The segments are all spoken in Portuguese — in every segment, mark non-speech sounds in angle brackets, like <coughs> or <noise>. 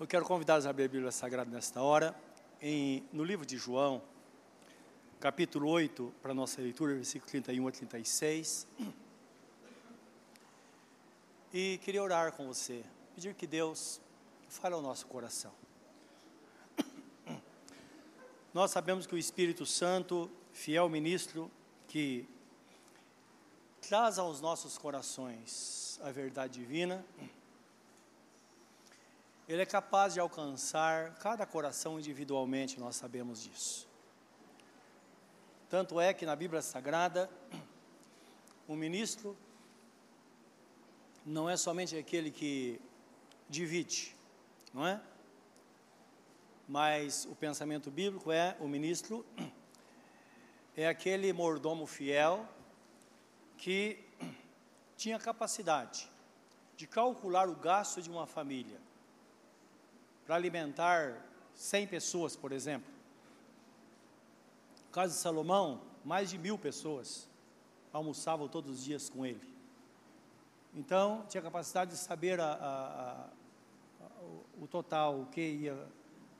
Eu quero convidá-los a abrir a Bíblia Sagrada nesta hora, em, no livro de João, capítulo 8, para a nossa leitura, versículo 31 a 36. E queria orar com você, pedir que Deus fale ao nosso coração. Nós sabemos que o Espírito Santo, fiel ministro, que traz aos nossos corações a verdade divina, ele é capaz de alcançar cada coração individualmente, nós sabemos disso. Tanto é que na Bíblia Sagrada, o ministro não é somente aquele que divide, não é? Mas o pensamento bíblico é o ministro é aquele mordomo fiel que tinha capacidade de calcular o gasto de uma família para alimentar 100 pessoas, por exemplo. No caso de Salomão, mais de mil pessoas almoçavam todos os dias com ele. Então, tinha capacidade de saber a, a, a, o total, o que ia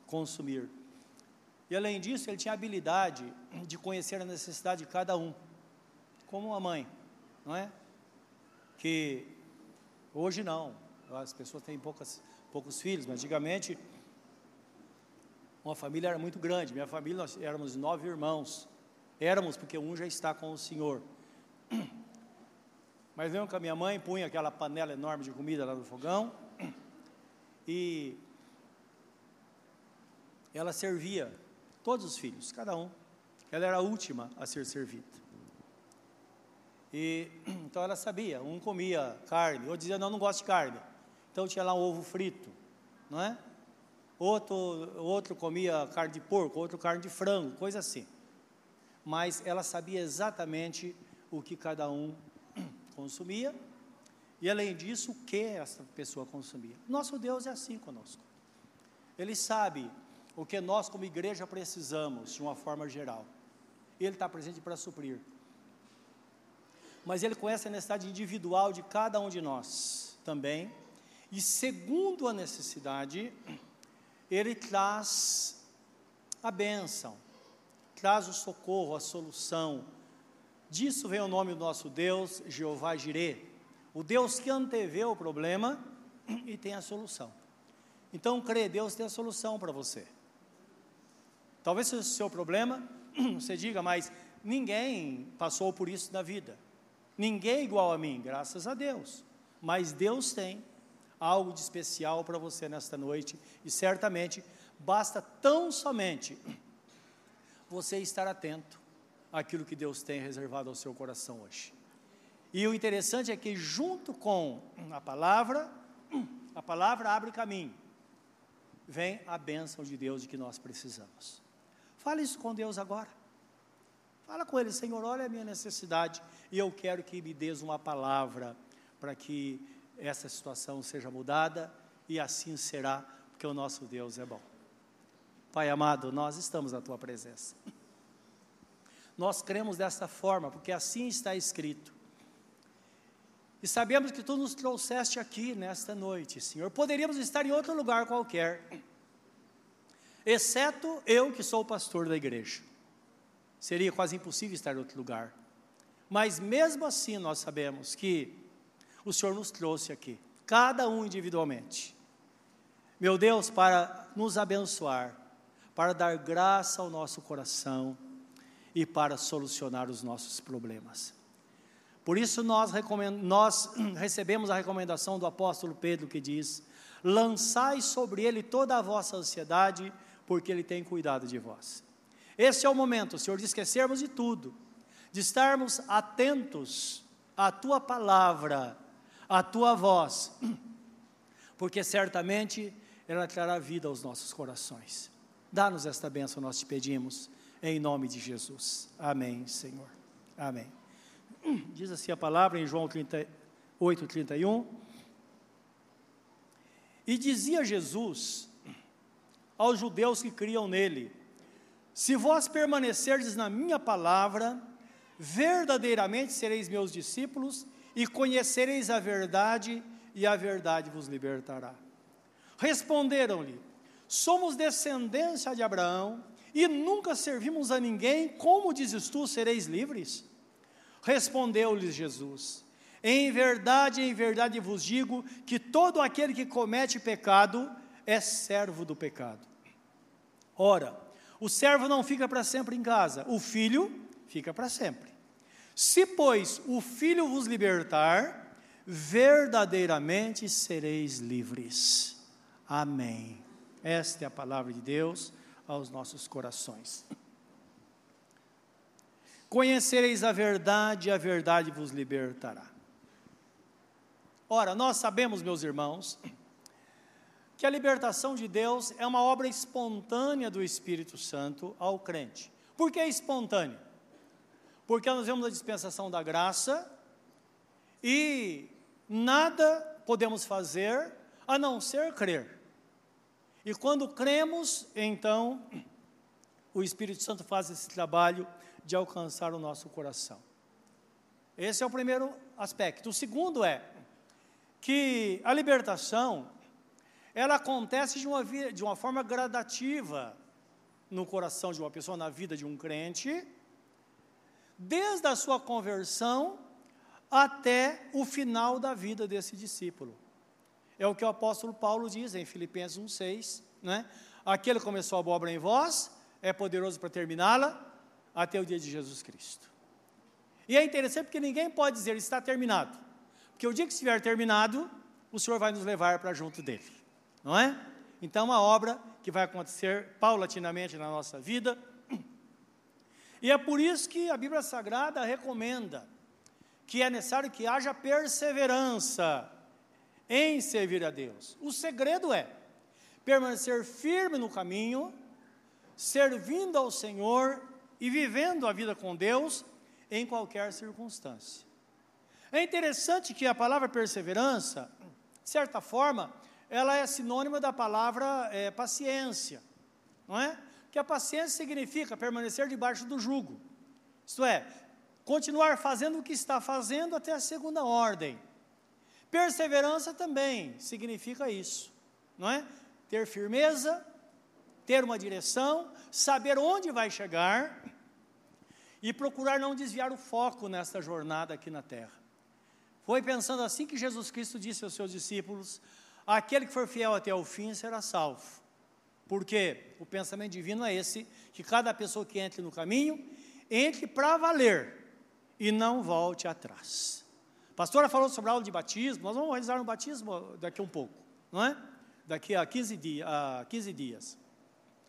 consumir. E além disso, ele tinha a habilidade de conhecer a necessidade de cada um, como uma mãe, não é? Que hoje não, as pessoas têm poucas, poucos filhos, mas antigamente uma família era muito grande. Minha família, nós éramos nove irmãos. Éramos, porque um já está com o Senhor. <clears throat> Mas lembro que a minha mãe punha aquela panela enorme de comida lá no fogão e ela servia todos os filhos, cada um. Ela era a última a ser servida. E <clears throat> então ela sabia, um comia carne, outro dizia, não, não gosto de carne. Então tinha lá um ovo frito, não é? Outro, outro comia carne de porco, outro carne de frango, coisa assim. Mas ela sabia exatamente o que cada um <clears throat> consumia e, além disso, o que essa pessoa consumia. Nosso Deus é assim conosco. Ele sabe o que nós, como igreja, precisamos, de uma forma geral. Ele está presente para suprir. Mas Ele conhece a necessidade individual de cada um de nós também e segundo a necessidade, ele traz a bênção, traz o socorro, a solução. Disso vem o nome do nosso Deus, Jeová Jirê, o Deus que antevê o problema e tem a solução. Então, crê, Deus tem a solução para você. Talvez seja o seu problema, <clears throat> você diga, mas ninguém passou por isso na vida. Ninguém é igual a mim, graças a Deus. Mas Deus tem algo de especial para você nesta noite e certamente basta tão somente você estar atento àquilo que Deus tem reservado ao seu coração hoje. E o interessante é que junto com a palavra, a palavra abre caminho. Vem a bênção de Deus de que nós precisamos. Fale isso com Deus agora. Fala com Ele, Senhor, olha a minha necessidade e eu quero que me dês uma palavra para que essa situação seja mudada e assim será, porque o nosso Deus é bom. Pai amado, nós estamos na tua presença. Nós cremos dessa forma, porque assim está escrito. E sabemos que tu nos trouxeste aqui nesta noite, Senhor. Poderíamos estar em outro lugar qualquer, exceto eu que sou o pastor da igreja. Seria quase impossível estar em outro lugar. Mas mesmo assim nós sabemos que o Senhor nos trouxe aqui, cada um individualmente. Meu Deus, para nos abençoar, para dar graça ao nosso coração e para solucionar os nossos problemas. Por isso nós, nós <clears throat> recebemos a recomendação do apóstolo Pedro que diz: lançai sobre ele toda a vossa ansiedade, porque ele tem cuidado de vós. Esse é o momento, Senhor, de esquecermos de tudo, de estarmos atentos à tua palavra a tua voz, porque certamente ela trará vida aos nossos corações. Dá-nos esta bênção, nós te pedimos, em nome de Jesus. Amém, Senhor. Amém. Diz assim a palavra em João 38, 31. E dizia Jesus aos judeus que criam nele: Se vós permanecerdes na minha palavra, verdadeiramente sereis meus discípulos e conhecereis a verdade, e a verdade vos libertará. Responderam-lhe: Somos descendência de Abraão e nunca servimos a ninguém, como dizes tu, sereis livres? Respondeu-lhes Jesus: Em verdade, em verdade vos digo que todo aquele que comete pecado é servo do pecado. Ora, o servo não fica para sempre em casa, o filho fica para sempre. Se, pois, o filho vos libertar, verdadeiramente sereis livres. Amém. Esta é a palavra de Deus aos nossos corações. Conhecereis a verdade, e a verdade vos libertará. Ora, nós sabemos, meus irmãos, que a libertação de Deus é uma obra espontânea do Espírito Santo ao crente. Por que é espontânea? Porque nós vemos a dispensação da graça e nada podemos fazer a não ser crer. E quando cremos, então o Espírito Santo faz esse trabalho de alcançar o nosso coração. Esse é o primeiro aspecto. O segundo é que a libertação ela acontece de uma, de uma forma gradativa no coração de uma pessoa, na vida de um crente, desde a sua conversão até o final da vida desse discípulo. É o que o apóstolo Paulo diz em Filipenses 1,6, né? Aquele que começou a obra em vós é poderoso para terminá-la até o dia de Jesus Cristo. E é interessante porque ninguém pode dizer está terminado, porque o dia que estiver terminado, o Senhor vai nos levar para junto dele não é? Então, uma obra que vai acontecer paulatinamente na nossa vida. E é por isso que a Bíblia Sagrada recomenda que é necessário que haja perseverança em servir a Deus. O segredo é permanecer firme no caminho, servindo ao Senhor e vivendo a vida com Deus em qualquer circunstância. É interessante que a palavra perseverança, de certa forma, ela é sinônima da palavra é, paciência, não é? Que a paciência significa permanecer debaixo do jugo, isto é, continuar fazendo o que está fazendo até a segunda ordem. Perseverança também significa isso, não é? Ter firmeza, ter uma direção, saber onde vai chegar e procurar não desviar o foco nesta jornada aqui na terra. Foi pensando assim que Jesus Cristo disse aos seus discípulos: aquele que for fiel até o fim será salvo. Porque o pensamento divino é esse, que cada pessoa que entre no caminho, entre para valer e não volte atrás. A pastora falou sobre a aula de batismo, nós vamos realizar um batismo daqui a um pouco, não é? Daqui a 15, dia, a 15 dias.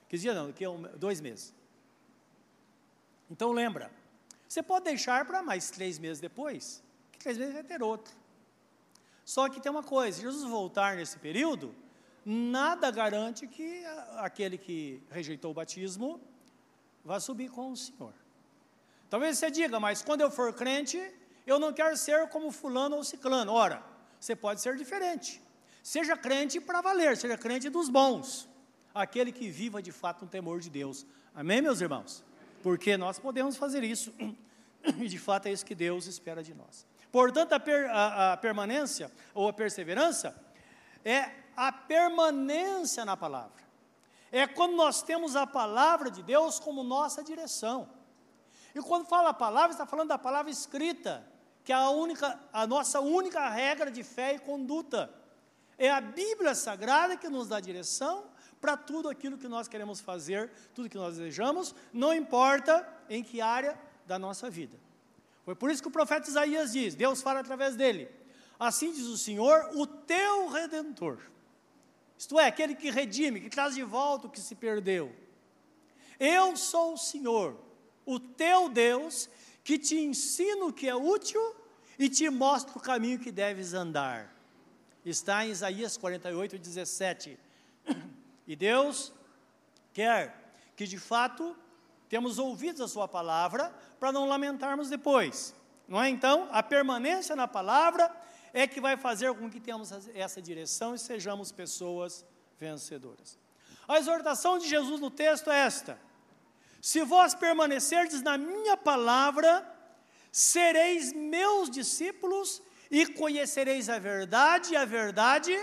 15 dias não, daqui a um, dois meses. Então lembra, você pode deixar para mais três meses depois, que três meses vai ter outro. Só que tem uma coisa: Jesus voltar nesse período, nada garante que aquele que rejeitou o batismo vá subir com o Senhor. Talvez você diga, mas quando eu for crente, eu não quero ser como fulano ou ciclano. Ora, você pode ser diferente. Seja crente para valer, seja crente dos bons. Aquele que viva de fato um temor de Deus. Amém, meus irmãos? Porque nós podemos fazer isso. E de fato é isso que Deus espera de nós. Portanto, a, per, a, a permanência ou a perseverança é a permanência na palavra. É quando nós temos a palavra de Deus como nossa direção. E quando fala a palavra, está falando da palavra escrita, que é a, única, a nossa única regra de fé e conduta. É a Bíblia Sagrada que nos dá direção para tudo aquilo que nós queremos fazer, tudo que nós desejamos, não importa em que área da nossa vida. Foi por isso que o profeta Isaías diz: Deus fala através dele. Assim diz o Senhor, o teu redentor. Isto é, aquele que redime, que traz de volta o que se perdeu. Eu sou o Senhor, o teu Deus, que te ensino o que é útil e te mostro o caminho que deves andar. Está em Isaías 48, 17. E Deus quer que de fato temos ouvido a sua palavra para não lamentarmos depois. Não é? Então, a permanência na palavra é que vai fazer com que tenhamos essa direção e sejamos pessoas vencedoras. A exortação de Jesus no texto é esta: Se vós permanecerdes na minha palavra, sereis meus discípulos e conhecereis a verdade, e a verdade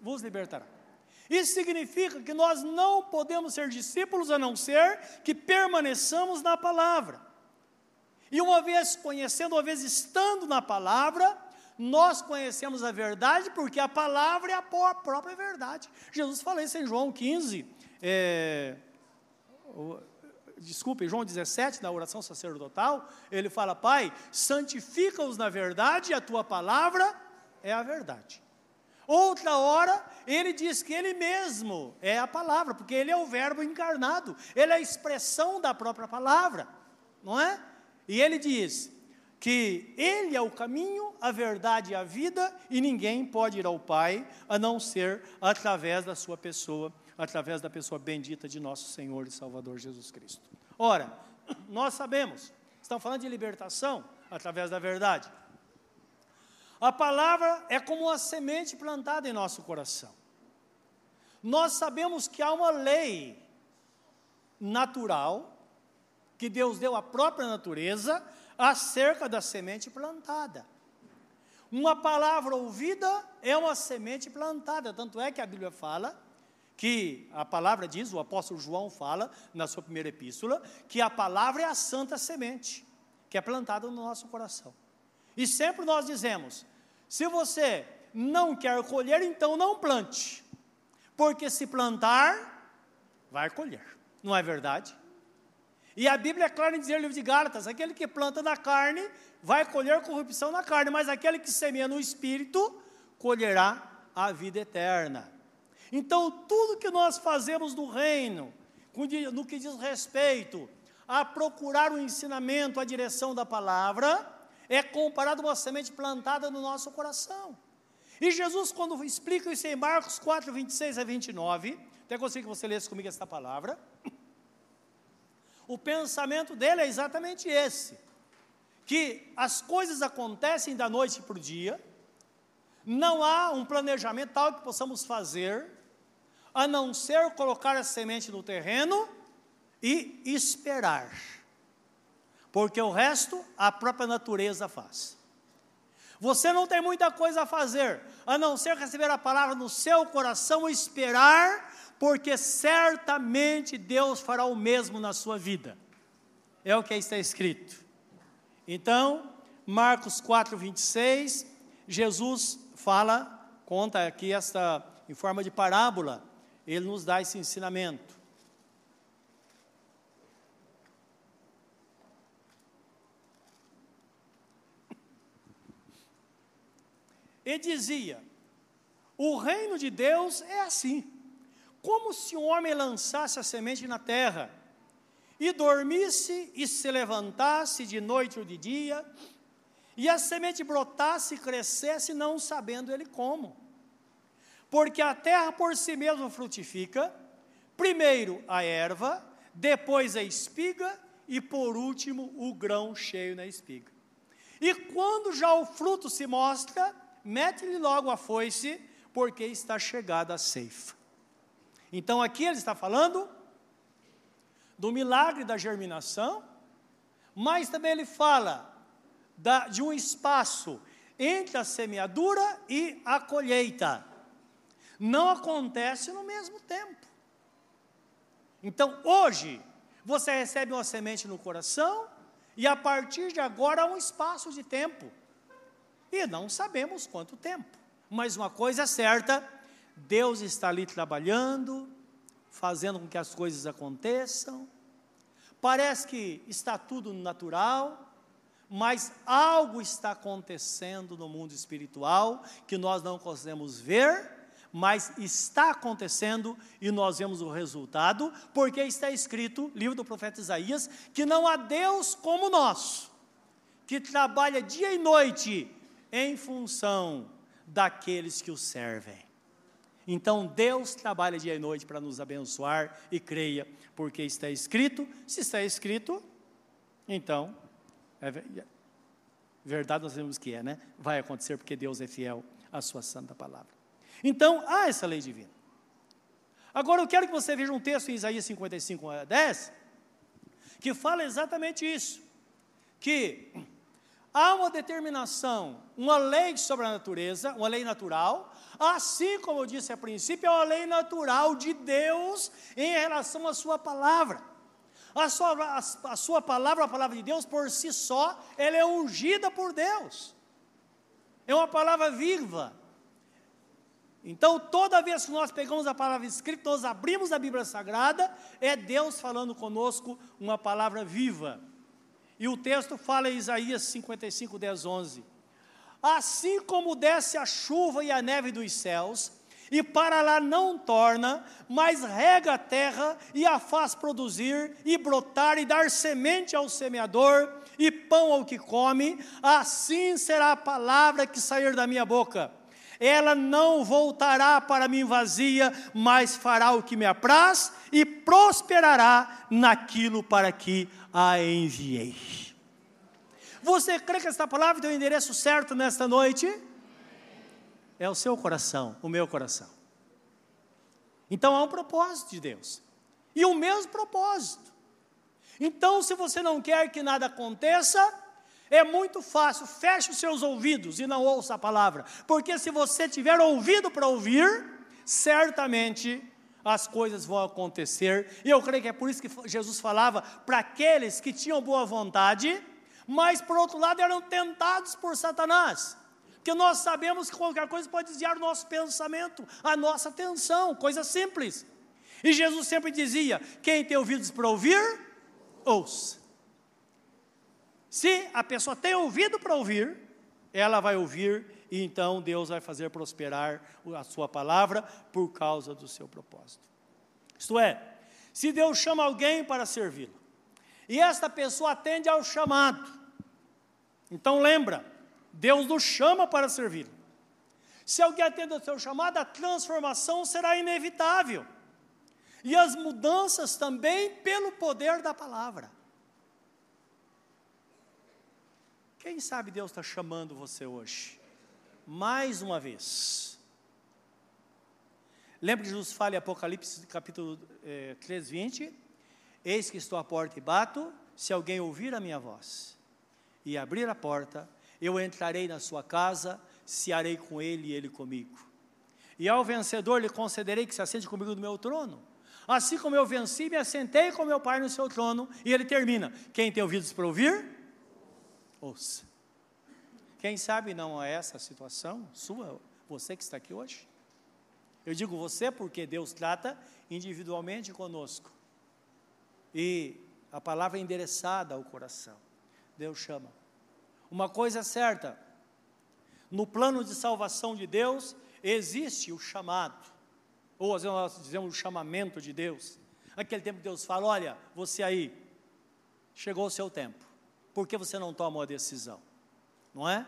vos libertará. Isso significa que nós não podemos ser discípulos a não ser que permaneçamos na palavra. E uma vez conhecendo, uma vez estando na palavra, nós conhecemos a verdade porque a palavra é a própria verdade. Jesus falou isso em João 15, é, desculpe, João 17, na oração sacerdotal, ele fala: Pai, santifica-os na verdade, a tua palavra é a verdade. Outra hora, ele diz que ele mesmo é a palavra, porque ele é o Verbo encarnado, ele é a expressão da própria palavra, não é? E ele diz que ele é o caminho, a verdade e a vida, e ninguém pode ir ao Pai a não ser através da sua pessoa, através da pessoa bendita de nosso Senhor e Salvador Jesus Cristo. Ora, <clears throat> nós sabemos, estamos falando de libertação através da verdade. A palavra é como uma semente plantada em nosso coração. Nós sabemos que há uma lei natural, que Deus deu à própria natureza, acerca da semente plantada. Uma palavra ouvida é uma semente plantada, tanto é que a Bíblia fala que a palavra diz, o apóstolo João fala na sua primeira epístola, que a palavra é a santa semente, que é plantada no nosso coração. E sempre nós dizemos: se você não quer colher, então não plante. Porque se plantar, vai colher. Não é verdade? E a Bíblia é clara em dizer no livro de Gálatas: aquele que planta na carne vai colher corrupção na carne, mas aquele que semeia no espírito colherá a vida eterna. Então, tudo que nós fazemos no reino, no que diz respeito a procurar o ensinamento, a direção da palavra, é comparado a uma semente plantada no nosso coração. E Jesus, quando explica isso em Marcos 4, 26 a 29, até gostaria que você lesse comigo essa palavra. O pensamento dele é exatamente esse: que as coisas acontecem da noite para o dia, não há um planejamento tal que possamos fazer, a não ser colocar a semente no terreno e esperar porque o resto a própria natureza faz. Você não tem muita coisa a fazer, a não ser receber a palavra no seu coração e esperar, porque certamente Deus fará o mesmo na sua vida. É o que está escrito. Então, Marcos 4, 26, Jesus fala, conta aqui esta, em forma de parábola, ele nos dá esse ensinamento. e dizia: O reino de Deus é assim, como se um homem lançasse a semente na terra, e dormisse e se levantasse de noite ou de dia, e a semente brotasse e crescesse, não sabendo ele como. Porque a terra por si mesma frutifica, primeiro a erva, depois a espiga, e por último o grão cheio na espiga. E quando já o fruto se mostra, mete-lhe logo a foice, porque está chegada a ceifa. Então aqui ele está falando do milagre da germinação, mas também ele fala da, de um espaço entre a semeadura e a colheita. Não acontece no mesmo tempo. Então hoje, você recebe uma semente no coração, e a partir de agora há um espaço de tempo e não sabemos quanto tempo. Mas uma coisa é certa: Deus está ali trabalhando, fazendo com que as coisas aconteçam. Parece que está tudo natural, mas algo está acontecendo no mundo espiritual que nós não conseguimos ver, mas está acontecendo e nós vemos o resultado, porque está escrito, livro do profeta Isaías, que não há Deus como nós, que trabalha dia e noite em função daqueles que o servem. Então Deus trabalha dia e noite para nos abençoar e creia, porque está escrito. Se está escrito, então, é verdade nós vemos que é, né? Vai acontecer porque Deus é fiel à sua santa palavra. Então, há essa lei divina. Agora eu quero que você veja um texto em Isaías 55, 10, que fala exatamente isso: que há uma determinação, uma lei sobre a natureza, uma lei natural, assim como eu disse a princípio, é uma lei natural de Deus em relação à sua palavra. A sua, a, a sua palavra, a palavra de Deus, por si só, ela é ungida por Deus. É uma palavra viva. Então, toda vez que nós pegamos a palavra escrita, nós abrimos a Bíblia Sagrada, é Deus falando conosco uma palavra viva. E o texto fala em Isaías 55, 10, 11. Assim como desce a chuva e a neve dos céus, e para lá não torna, mas rega a terra e a faz produzir, e brotar, e dar semente ao semeador, e pão ao que come, assim será a palavra que sair da minha boca. Ela não voltará para mim vazia, mas fará o que me apraz e prosperará naquilo para que a enviei. Você crê que esta palavra tem o endereço certo nesta noite? É o seu coração, o meu coração. Então há um propósito de Deus. E o mesmo propósito. Então, se você não quer que nada aconteça, é muito fácil, feche os seus ouvidos e não ouça a palavra, porque se você tiver ouvido para ouvir, certamente as coisas vão acontecer. E eu creio que é por isso que Jesus falava para aqueles que tinham boa vontade, mas por outro lado eram tentados por Satanás. Porque nós sabemos que qualquer coisa pode desviar o nosso pensamento, a nossa atenção, coisa simples. E Jesus sempre dizia: quem tem ouvidos para ouvir, ouça. Se a pessoa tem ouvido para ouvir, ela vai ouvir e então Deus vai fazer prosperar a sua palavra por causa do seu propósito. Isto é, se Deus chama alguém para servi-lo, e esta pessoa atende ao chamado, então lembra, Deus nos chama para servi-lo. Se alguém atende ao seu chamado, a transformação será inevitável. E as mudanças também pelo poder da palavra. Quem sabe Deus está chamando você hoje? mais uma vez. Lembra que Jesus fala em Apocalipse capítulo é, 3, 20? Eis que estou à porta e bato, se alguém ouvir a minha voz e abrir a porta, eu entrarei na sua casa, cearei com ele e ele comigo. E ao vencedor lhe concederei que se assente comigo no meu trono. Assim como eu venci, me assentei com meu Pai no seu trono. E ele termina: Quem tem ouvidos para ouvir, ouça. Quem sabe não é essa a situação sua, você que está aqui hoje? Eu digo você porque Deus trata individualmente conosco. E a palavra é endereçada ao coração. Deus chama. Uma coisa é certa: no plano de salvação de Deus existe o chamado, ou às vezes nós dizemos o chamamento de Deus. Aquele tempo que Deus fala: olha, você aí, chegou o seu tempo, por que você não toma uma decisão? não é?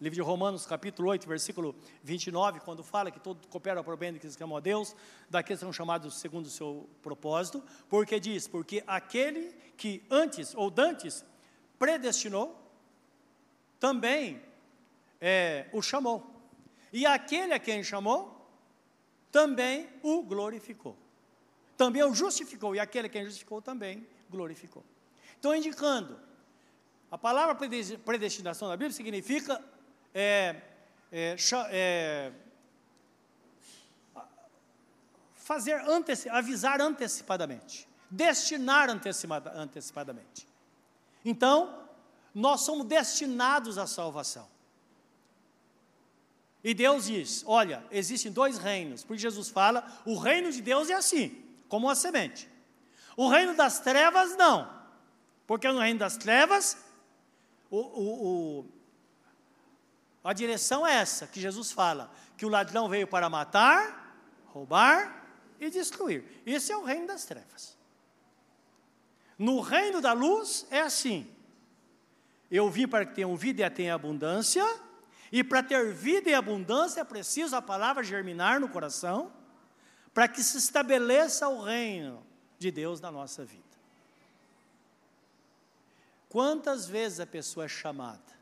Livro de Romanos, capítulo 8, versículo 29, quando fala que todo coopera para o bem daqueles que amam a Deus, daqueles que são chamados segundo o seu propósito, porque diz, porque aquele que antes, ou dantes, predestinou, também é, o chamou. E aquele a quem chamou, também o glorificou. Também o justificou, e aquele a quem justificou também glorificou. Então, indicando a palavra predestinação na Bíblia significa é, é, é, fazer anteci avisar antecipadamente, destinar antecipadamente. Então, nós somos destinados à salvação. E Deus diz: olha, existem dois reinos, porque Jesus fala: o reino de Deus é assim, como uma semente. O reino das trevas, não, porque no reino das trevas o, o, o, a direção é essa que Jesus fala: que o ladrão veio para matar, roubar e destruir. Esse é o reino das trevas. No reino da luz é assim: eu vim para que tenham vida e a tenham abundância, e para ter vida e abundância é preciso a palavra germinar no coração, para que se estabeleça o reino de Deus na nossa vida. Quantas vezes a pessoa é chamada?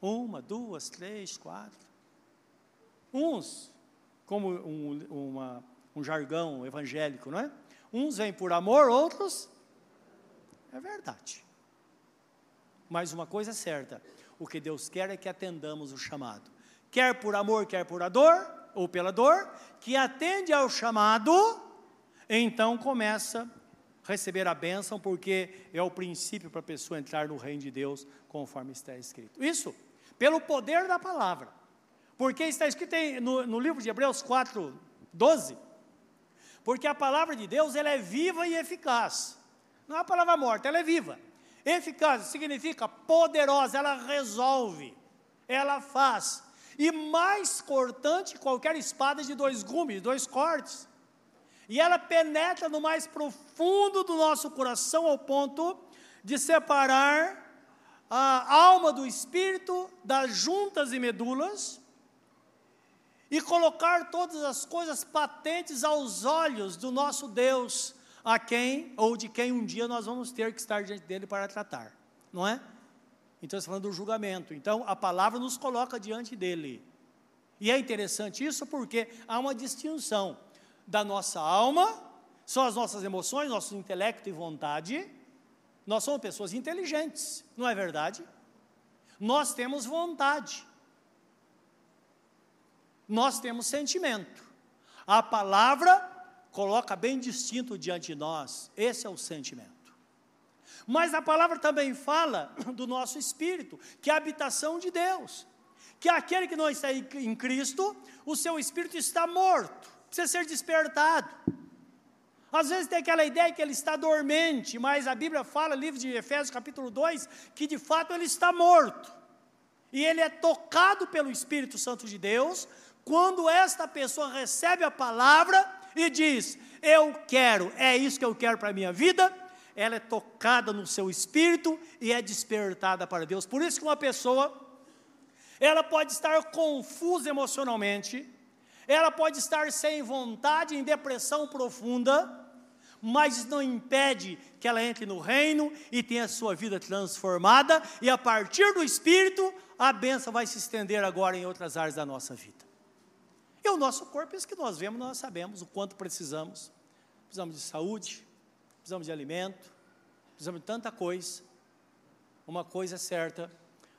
Uma, duas, três, quatro. Uns, como um, uma, um jargão evangélico, não é? Uns vêm por amor, outros. É verdade. Mas uma coisa é certa: o que Deus quer é que atendamos o chamado. Quer por amor, quer por dor, ou pela dor, que atende ao chamado, então começa receber a bênção, porque é o princípio para a pessoa entrar no reino de Deus, conforme está escrito. Isso, pelo poder da palavra. Porque está escrito no, no livro de Hebreus 4, 12, porque a palavra de Deus ela é viva e eficaz. Não é a palavra morta, ela é viva. Eficaz significa poderosa, ela resolve, ela faz. E mais cortante qualquer espada de dois gumes, dois cortes. E ela penetra no mais profundo do nosso coração ao ponto de separar a alma do espírito das juntas e medulas e colocar todas as coisas patentes aos olhos do nosso Deus, a quem ou de quem um dia nós vamos ter que estar diante dele para tratar, não é? Então, está falando do julgamento. Então, a palavra nos coloca diante dele. E é interessante isso porque há uma distinção da nossa alma, são as nossas emoções, nosso intelecto e vontade. Nós somos pessoas inteligentes, não é verdade? Nós temos vontade. Nós temos sentimento. A palavra coloca bem distinto diante de nós. Esse é o sentimento. Mas a palavra também fala <coughs> do nosso espírito, que é a habitação de Deus. Que aquele que não está em Cristo, o seu espírito está morto, precisa ser despertado. Às vezes tem aquela ideia que ele está dormente, mas a Bíblia fala, livro de Efésios, capítulo 2, que de fato ele está morto. E ele é tocado pelo Espírito Santo de Deus, quando esta pessoa recebe a palavra e diz: Eu quero, é isso que eu quero para a minha vida, ela é tocada no seu espírito e é despertada para Deus. Por isso que uma pessoa, ela pode estar confusa emocionalmente, ela pode estar sem vontade, em depressão profunda, mas não impede que ela entre no reino e tenha a sua vida transformada, e a partir do Espírito, a bênção vai se estender agora em outras áreas da nossa vida. E o nosso corpo, isso que nós vemos, nós sabemos o quanto precisamos. Precisamos de saúde, precisamos de alimento, precisamos de tanta coisa. Uma coisa é certa,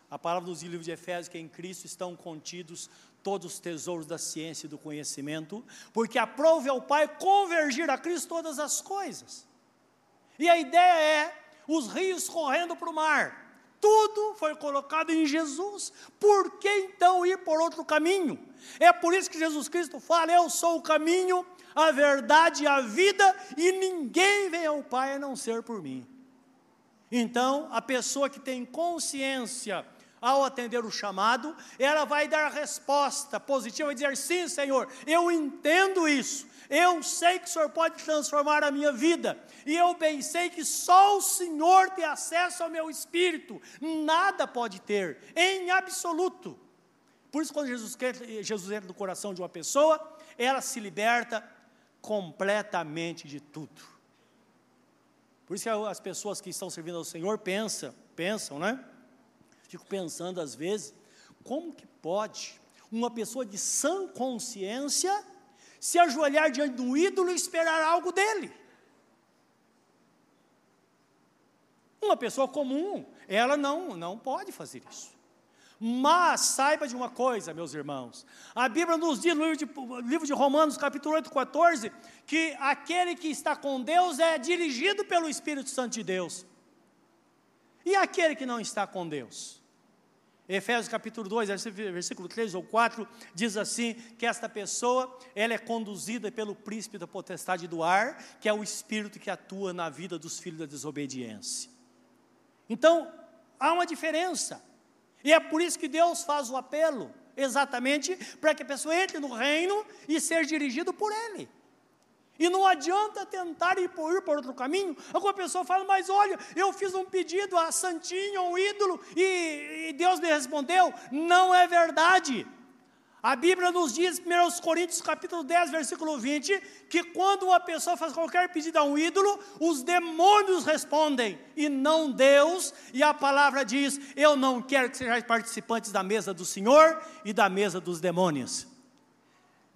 a palavra dos livros de Efésios, que em Cristo estão contidos todos os tesouros da ciência e do conhecimento, porque aprove ao Pai convergir a Cristo todas as coisas. E a ideia é os rios correndo para o mar. Tudo foi colocado em Jesus. Por que então ir por outro caminho? É por isso que Jesus Cristo fala: Eu sou o caminho, a verdade e a vida, e ninguém vem ao Pai a não ser por mim. Então, a pessoa que tem consciência ao atender o chamado, ela vai dar resposta positiva, vai dizer: sim, Senhor, eu entendo isso, eu sei que o Senhor pode transformar a minha vida, e eu bem sei que só o Senhor tem acesso ao meu espírito, nada pode ter, em absoluto. Por isso, quando Jesus, Jesus entra no coração de uma pessoa, ela se liberta completamente de tudo. Por isso que as pessoas que estão servindo ao Senhor pensam, pensam, né? Fico pensando às vezes, como que pode uma pessoa de sã consciência se ajoelhar diante de um ídolo e esperar algo dele? Uma pessoa comum, ela não, não pode fazer isso. Mas saiba de uma coisa, meus irmãos, a Bíblia nos diz no livro de, livro de Romanos, capítulo 8, 14, que aquele que está com Deus é dirigido pelo Espírito Santo de Deus. E aquele que não está com Deus? Efésios capítulo 2, versículo 3 ou 4, diz assim, que esta pessoa, ela é conduzida pelo príncipe da potestade do ar, que é o espírito que atua na vida dos filhos da desobediência. Então, há uma diferença. E é por isso que Deus faz o apelo, exatamente para que a pessoa entre no reino e seja dirigido por Ele. E não adianta tentar ir por, outro caminho. Alguma pessoa fala, mas olha, eu fiz um pedido a Santinho, um ídolo, e, e Deus me respondeu. Não é verdade. A Bíblia nos diz, 1 Coríntios capítulo 10, versículo 20, que quando uma pessoa faz qualquer pedido a um ídolo, os demônios respondem, e não Deus, e a palavra diz: Eu não quero que sejais participantes da mesa do Senhor e da mesa dos demônios.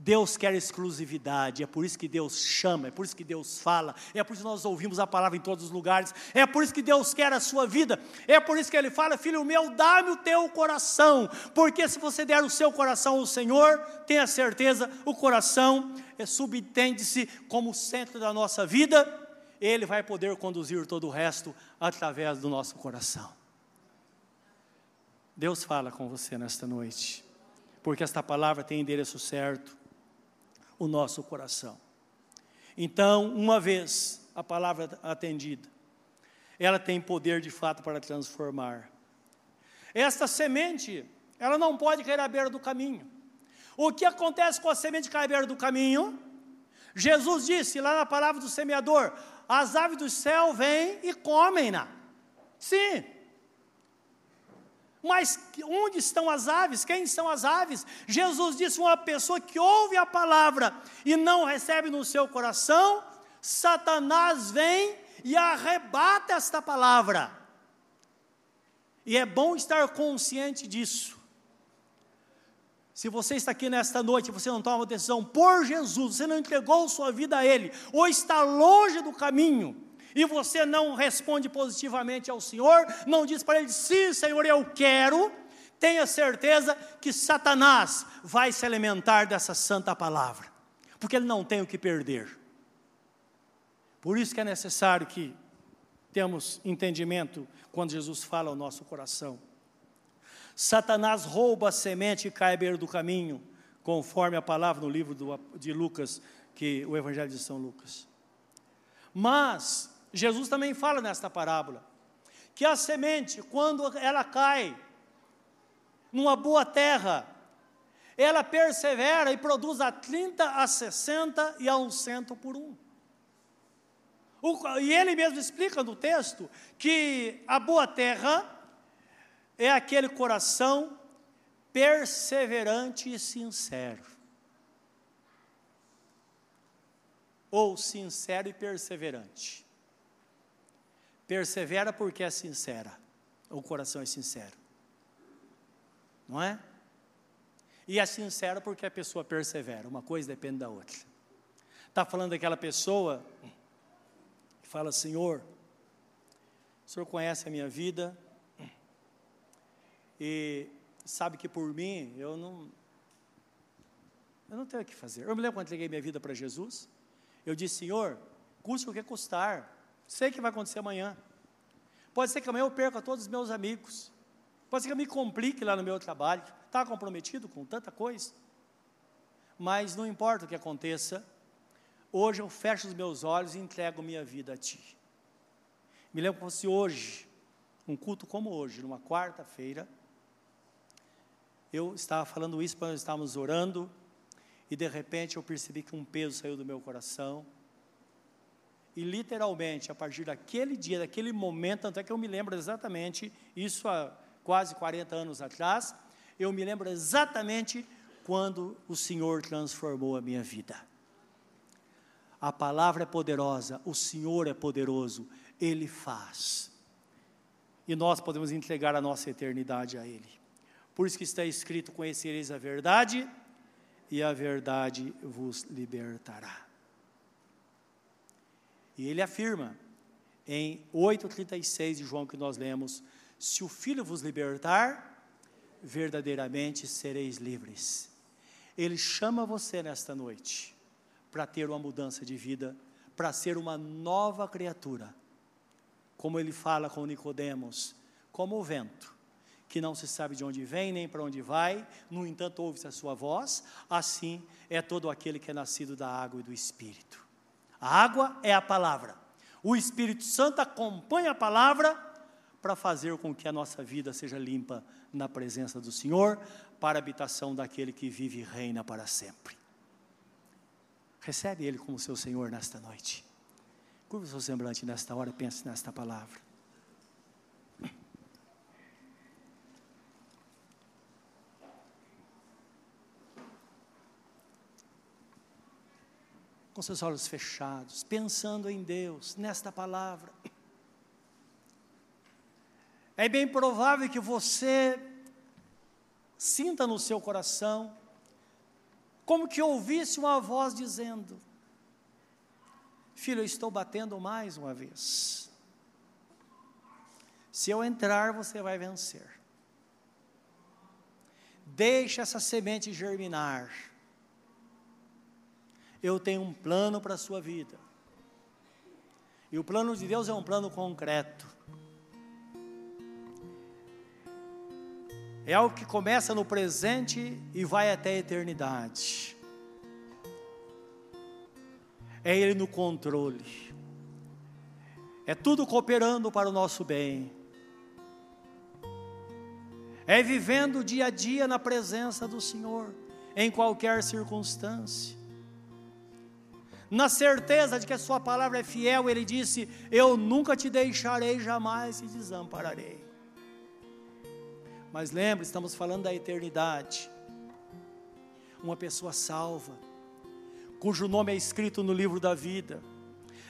Deus quer exclusividade, é por isso que Deus chama, é por isso que Deus fala, é por isso que nós ouvimos a palavra em todos os lugares, é por isso que Deus quer a sua vida, é por isso que Ele fala: Filho meu, dá-me o teu coração, porque se você der o seu coração ao Senhor, tenha certeza, o coração é, subentende-se como centro da nossa vida, Ele vai poder conduzir todo o resto através do nosso coração. Deus fala com você nesta noite, porque esta palavra tem endereço certo o nosso coração. Então, uma vez a palavra atendida, ela tem poder de fato para transformar. Esta semente, ela não pode cair à beira do caminho. O que acontece com a semente cair à beira do caminho? Jesus disse lá na palavra do semeador: as aves do céu vêm e comem-na. Sim, mas onde estão as aves? Quem são as aves? Jesus disse: uma pessoa que ouve a palavra e não recebe no seu coração, Satanás vem e arrebata esta palavra. E é bom estar consciente disso. Se você está aqui nesta noite, você não toma decisão por Jesus, você não entregou sua vida a Ele, ou está longe do caminho, e você não responde positivamente ao Senhor, não diz para Ele, sim, Senhor, eu quero, tenha certeza que Satanás vai se alimentar dessa santa palavra, porque ele não tem o que perder. Por isso que é necessário que temos entendimento quando Jesus fala ao nosso coração. Satanás rouba a semente e cai à beira do caminho, conforme a palavra no livro do, de Lucas, que o Evangelho de São Lucas. Mas Jesus também fala nesta parábola que a semente, quando ela cai numa boa terra, ela persevera e produz a 30, a 60 e a um cento por um. O, e ele mesmo explica no texto que a boa terra é aquele coração perseverante e sincero. Ou sincero e perseverante. Persevera porque é sincera. O coração é sincero. Não é? E é sincero porque a pessoa persevera. Uma coisa depende da outra. Está falando daquela pessoa que fala: Senhor, o Senhor conhece a minha vida e sabe que por mim eu não. Eu não tenho o que fazer. Eu me lembro quando entreguei minha vida para Jesus. Eu disse, Senhor, custe o que custar. Sei que vai acontecer amanhã. Pode ser que amanhã eu perca todos os meus amigos. Pode ser que eu me complique lá no meu trabalho. Está comprometido com tanta coisa. Mas não importa o que aconteça, hoje eu fecho os meus olhos e entrego minha vida a Ti. Me lembro como se hoje, um culto como hoje, numa quarta-feira, eu estava falando isso quando estávamos orando, e de repente eu percebi que um peso saiu do meu coração e literalmente, a partir daquele dia, daquele momento, tanto é que eu me lembro exatamente, isso há quase 40 anos atrás, eu me lembro exatamente quando o Senhor transformou a minha vida. A palavra é poderosa, o Senhor é poderoso, Ele faz. E nós podemos entregar a nossa eternidade a Ele. Por isso que está escrito: Conhecereis a verdade, e a verdade vos libertará. E ele afirma em 8,36 de João que nós lemos: Se o Filho vos libertar, verdadeiramente sereis livres. Ele chama você nesta noite para ter uma mudança de vida, para ser uma nova criatura. Como ele fala com Nicodemos, como o vento, que não se sabe de onde vem nem para onde vai, no entanto ouve-se a sua voz, assim é todo aquele que é nascido da água e do Espírito. A água é a palavra. O Espírito Santo acompanha a palavra para fazer com que a nossa vida seja limpa na presença do Senhor, para a habitação daquele que vive e reina para sempre. Recebe Ele como seu Senhor nesta noite. Curva o seu semblante nesta hora, pense nesta palavra. Com seus olhos fechados, pensando em Deus, nesta palavra. É bem provável que você sinta no seu coração como que ouvisse uma voz dizendo: Filho, eu estou batendo mais uma vez. Se eu entrar, você vai vencer. Deixa essa semente germinar. Eu tenho um plano para a sua vida. E o plano de Deus é um plano concreto. É algo que começa no presente e vai até a eternidade. É Ele no controle. É tudo cooperando para o nosso bem. É vivendo dia a dia na presença do Senhor, em qualquer circunstância na certeza de que a Sua palavra é fiel, Ele disse: Eu nunca te deixarei, jamais te desampararei. Mas lembre, estamos falando da eternidade. Uma pessoa salva, cujo nome é escrito no livro da vida,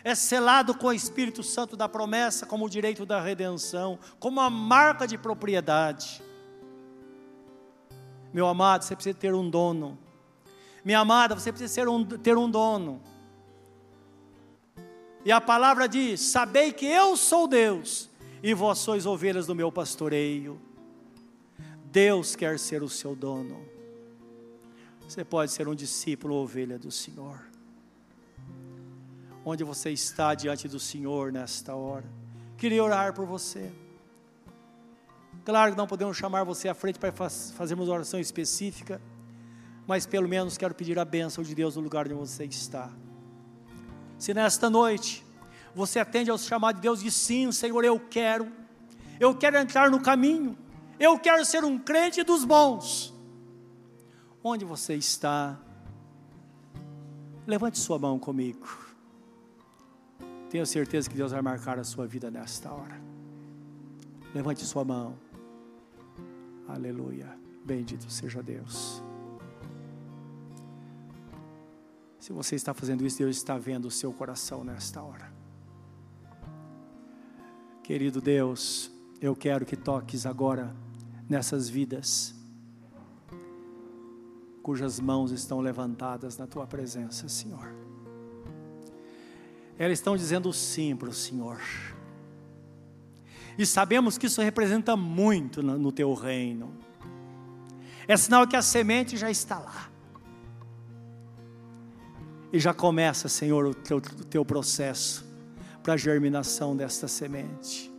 é selado com o Espírito Santo da promessa, como o direito da redenção, como a marca de propriedade. Meu amado, você precisa ter um dono. Minha amada, você precisa um, ter um dono. E a palavra diz: Sabei que eu sou Deus, e vós sois ovelhas do meu pastoreio. Deus quer ser o seu dono. Você pode ser um discípulo ovelha do Senhor. Onde você está diante do Senhor nesta hora? Queria orar por você. Claro que não podemos chamar você à frente para fazermos uma oração específica, mas pelo menos quero pedir a bênção de Deus no lugar onde você está. Se nesta noite você atende ao chamado de Deus e diz sim, Senhor, eu quero, eu quero entrar no caminho, eu quero ser um crente dos bons. Onde você está? Levante sua mão comigo. Tenho certeza que Deus vai marcar a sua vida nesta hora. Levante sua mão. Aleluia. Bendito seja Deus. Se você está fazendo isso, Deus está vendo o seu coração nesta hora. Querido Deus, eu quero que toques agora nessas vidas cujas mãos estão levantadas na tua presença, Senhor. Elas estão dizendo sim para o Senhor. E sabemos que isso representa muito no, teu reino. É sinal que a semente já está lá. E já começa, Senhor, o teu, o teu processo para a germinação desta semente.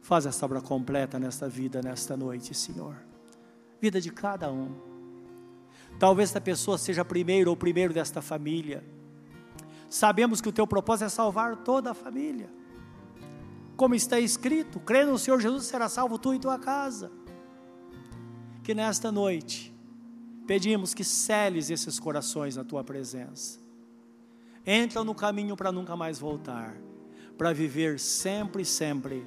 Faz essa obra completa nesta vida, nesta noite, Senhor. Vida de cada um. Talvez esta pessoa seja primeiro ou primeiro desta família. Sabemos que o teu propósito é salvar toda a família. Como está escrito, crê no Senhor Jesus será salvo tu e tua casa. Que nesta noite pedimos que seles esses corações na tua presença. Entra no caminho para nunca mais voltar, para viver sempre, sempre,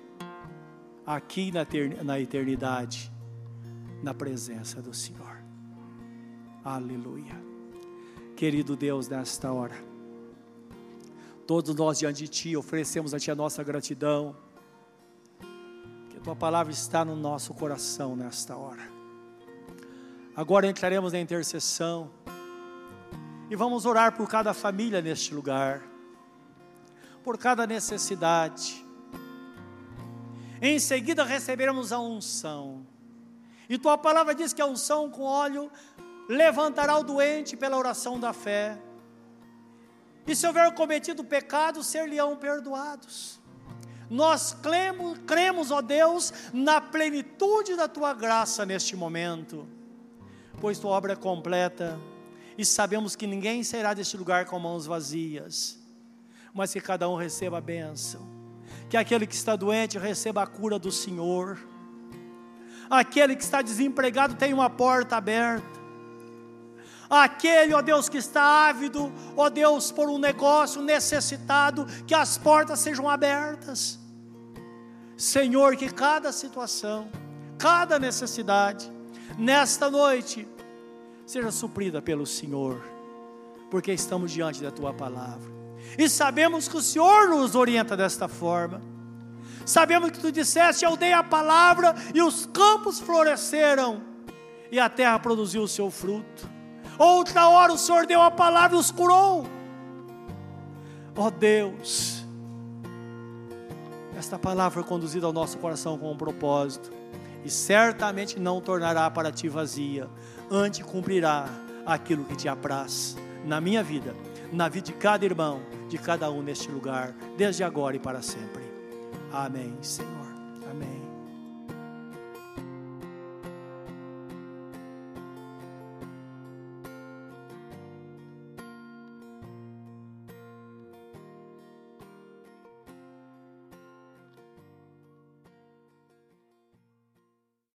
aqui na eternidade, na presença do Senhor. Aleluia. Querido Deus, nesta hora, todos nós diante de Ti oferecemos a Ti a nossa gratidão, que a Tua palavra está no nosso coração nesta hora. Agora entraremos na intercessão e vamos orar por cada família neste lugar, por cada necessidade. Em seguida receberemos a unção. E tua palavra diz que a unção com óleo levantará o doente pela oração da fé. E se houver cometido pecado, ser-lhe-ão perdoados. Nós cremos, cremos, ó Deus, na plenitude da tua graça neste momento pois tua obra é completa, e sabemos que ninguém sairá deste lugar com mãos vazias, mas que cada um receba a bênção, que aquele que está doente receba a cura do Senhor, aquele que está desempregado tenha uma porta aberta, aquele, ó Deus, que está ávido, ó Deus, por um negócio necessitado, que as portas sejam abertas. Senhor, que cada situação, cada necessidade, nesta noite seja suprida pelo Senhor, porque estamos diante da tua palavra. E sabemos que o Senhor nos orienta desta forma. Sabemos que tu disseste: Eu dei a palavra e os campos floresceram, e a terra produziu o seu fruto. Outra hora o Senhor deu a palavra e os curou. Ó oh Deus, esta palavra foi conduzida ao nosso coração com um propósito, e certamente não tornará para ti vazia, antes cumprirá aquilo que te apraz na minha vida, na vida de cada irmão, de cada um neste lugar, desde agora e para sempre. Amém, Senhor.